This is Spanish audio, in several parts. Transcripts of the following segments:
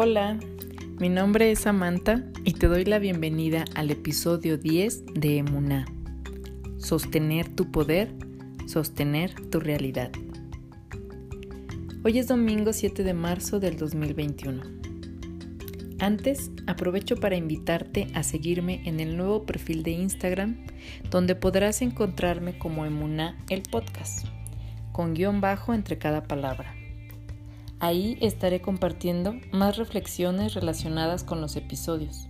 Hola, mi nombre es Samantha y te doy la bienvenida al episodio 10 de Emuná. Sostener tu poder, sostener tu realidad. Hoy es domingo 7 de marzo del 2021. Antes, aprovecho para invitarte a seguirme en el nuevo perfil de Instagram, donde podrás encontrarme como Emuná el podcast, con guion bajo entre cada palabra. Ahí estaré compartiendo más reflexiones relacionadas con los episodios.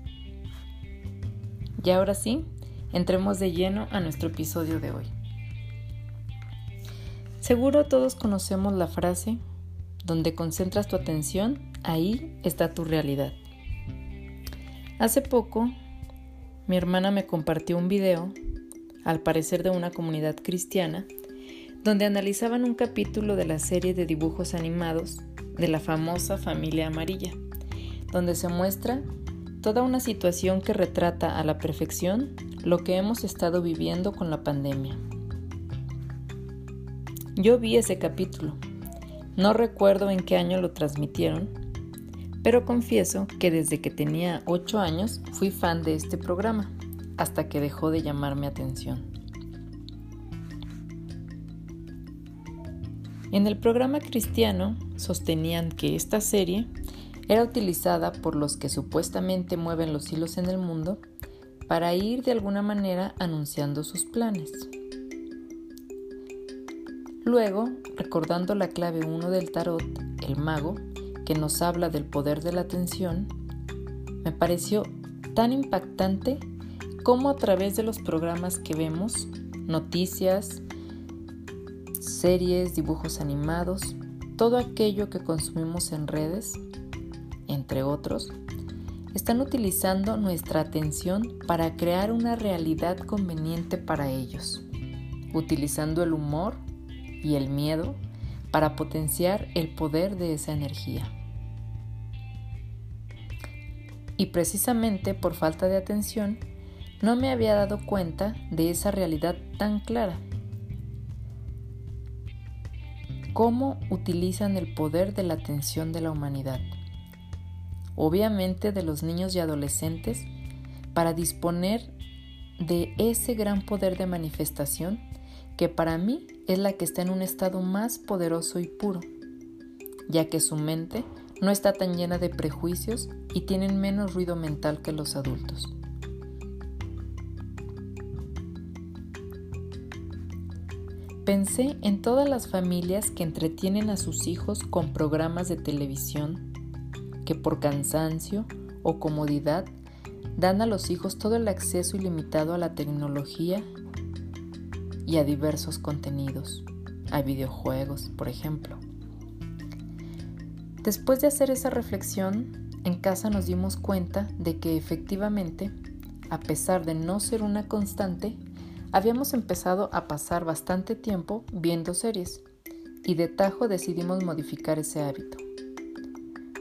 Y ahora sí, entremos de lleno a nuestro episodio de hoy. Seguro todos conocemos la frase, donde concentras tu atención, ahí está tu realidad. Hace poco, mi hermana me compartió un video, al parecer de una comunidad cristiana, donde analizaban un capítulo de la serie de dibujos animados de la famosa familia amarilla, donde se muestra toda una situación que retrata a la perfección lo que hemos estado viviendo con la pandemia. Yo vi ese capítulo, no recuerdo en qué año lo transmitieron, pero confieso que desde que tenía 8 años fui fan de este programa, hasta que dejó de llamarme atención. En el programa cristiano sostenían que esta serie era utilizada por los que supuestamente mueven los hilos en el mundo para ir de alguna manera anunciando sus planes. Luego, recordando la clave 1 del tarot, el mago, que nos habla del poder de la atención, me pareció tan impactante como a través de los programas que vemos, noticias, series, dibujos animados, todo aquello que consumimos en redes, entre otros, están utilizando nuestra atención para crear una realidad conveniente para ellos, utilizando el humor y el miedo para potenciar el poder de esa energía. Y precisamente por falta de atención, no me había dado cuenta de esa realidad tan clara cómo utilizan el poder de la atención de la humanidad, obviamente de los niños y adolescentes, para disponer de ese gran poder de manifestación que para mí es la que está en un estado más poderoso y puro, ya que su mente no está tan llena de prejuicios y tienen menos ruido mental que los adultos. Pensé en todas las familias que entretienen a sus hijos con programas de televisión, que por cansancio o comodidad dan a los hijos todo el acceso ilimitado a la tecnología y a diversos contenidos, a videojuegos, por ejemplo. Después de hacer esa reflexión, en casa nos dimos cuenta de que efectivamente, a pesar de no ser una constante, Habíamos empezado a pasar bastante tiempo viendo series y de tajo decidimos modificar ese hábito.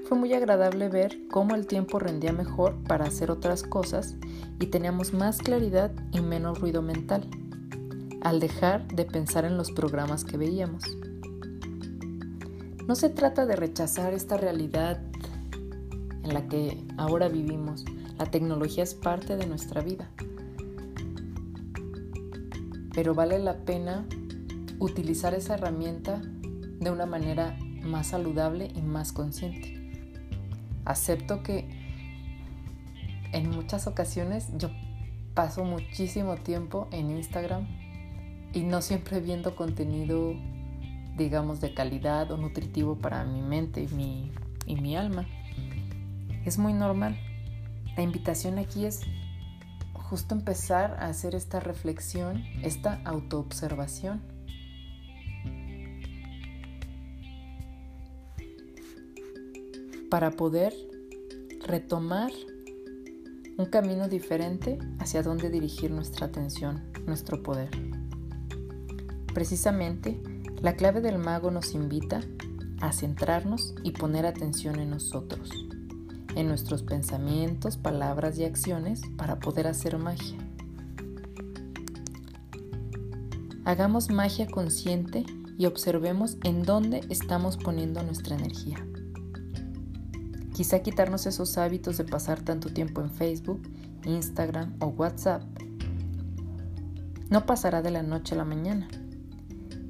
Fue muy agradable ver cómo el tiempo rendía mejor para hacer otras cosas y teníamos más claridad y menos ruido mental, al dejar de pensar en los programas que veíamos. No se trata de rechazar esta realidad en la que ahora vivimos. La tecnología es parte de nuestra vida pero vale la pena utilizar esa herramienta de una manera más saludable y más consciente. Acepto que en muchas ocasiones yo paso muchísimo tiempo en Instagram y no siempre viendo contenido, digamos, de calidad o nutritivo para mi mente y mi, y mi alma. Es muy normal. La invitación aquí es justo empezar a hacer esta reflexión, esta autoobservación. Para poder retomar un camino diferente hacia dónde dirigir nuestra atención, nuestro poder. Precisamente, la clave del mago nos invita a centrarnos y poner atención en nosotros en nuestros pensamientos, palabras y acciones para poder hacer magia. Hagamos magia consciente y observemos en dónde estamos poniendo nuestra energía. Quizá quitarnos esos hábitos de pasar tanto tiempo en Facebook, Instagram o WhatsApp no pasará de la noche a la mañana,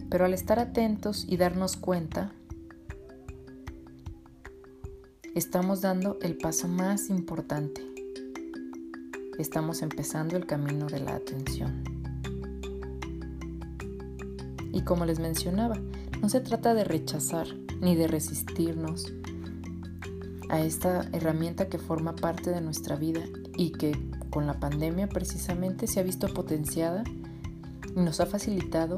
pero al estar atentos y darnos cuenta, estamos dando el paso más importante. Estamos empezando el camino de la atención. Y como les mencionaba, no se trata de rechazar ni de resistirnos a esta herramienta que forma parte de nuestra vida y que con la pandemia precisamente se ha visto potenciada y nos ha facilitado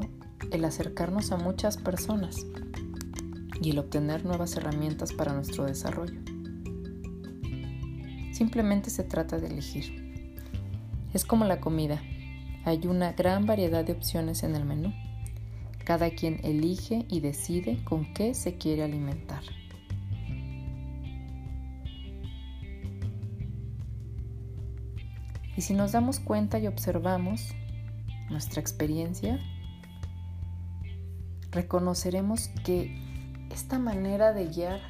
el acercarnos a muchas personas y el obtener nuevas herramientas para nuestro desarrollo. Simplemente se trata de elegir. Es como la comida. Hay una gran variedad de opciones en el menú. Cada quien elige y decide con qué se quiere alimentar. Y si nos damos cuenta y observamos nuestra experiencia, reconoceremos que esta manera de guiar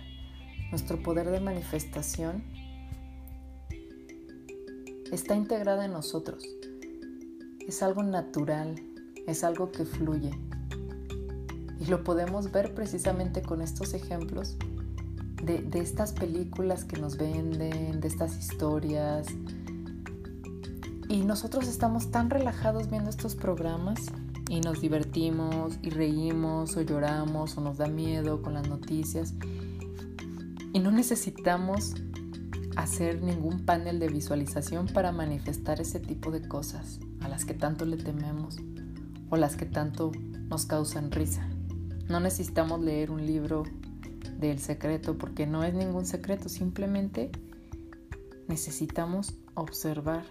nuestro poder de manifestación está integrada en nosotros. Es algo natural, es algo que fluye. Y lo podemos ver precisamente con estos ejemplos de, estas películas que nos venden, de estas historias. Y nosotros estamos tan relajados viendo estos programas y nos divertimos y reímos o lloramos o nos da miedo con las noticias. Y no necesitamos hacer ningún panel de visualización para manifestar ese tipo de cosas a las que tanto le tememos o las que tanto nos causan risa. No necesitamos leer un libro del secreto porque no es ningún secreto, simplemente necesitamos observar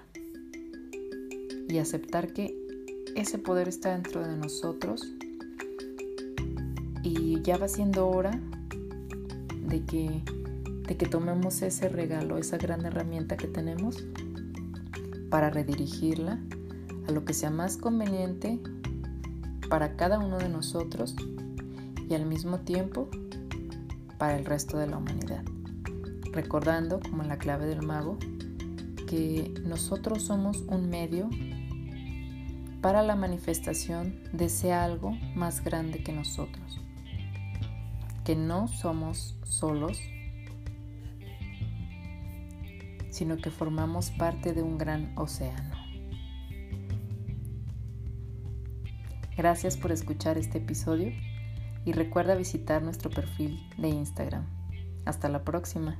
y aceptar que ese poder está dentro de nosotros y ya va siendo hora de que de que tomemos ese regalo, esa gran herramienta que tenemos para redirigirla a lo que sea más conveniente para cada uno de nosotros y al mismo tiempo para el resto de la humanidad. Recordando, como en la clave del mago, que nosotros somos un medio para la manifestación de ese algo más grande que nosotros, que no somos solos sino que formamos parte de un gran océano. Gracias por escuchar este episodio y recuerda visitar nuestro perfil de Instagram. Hasta la próxima.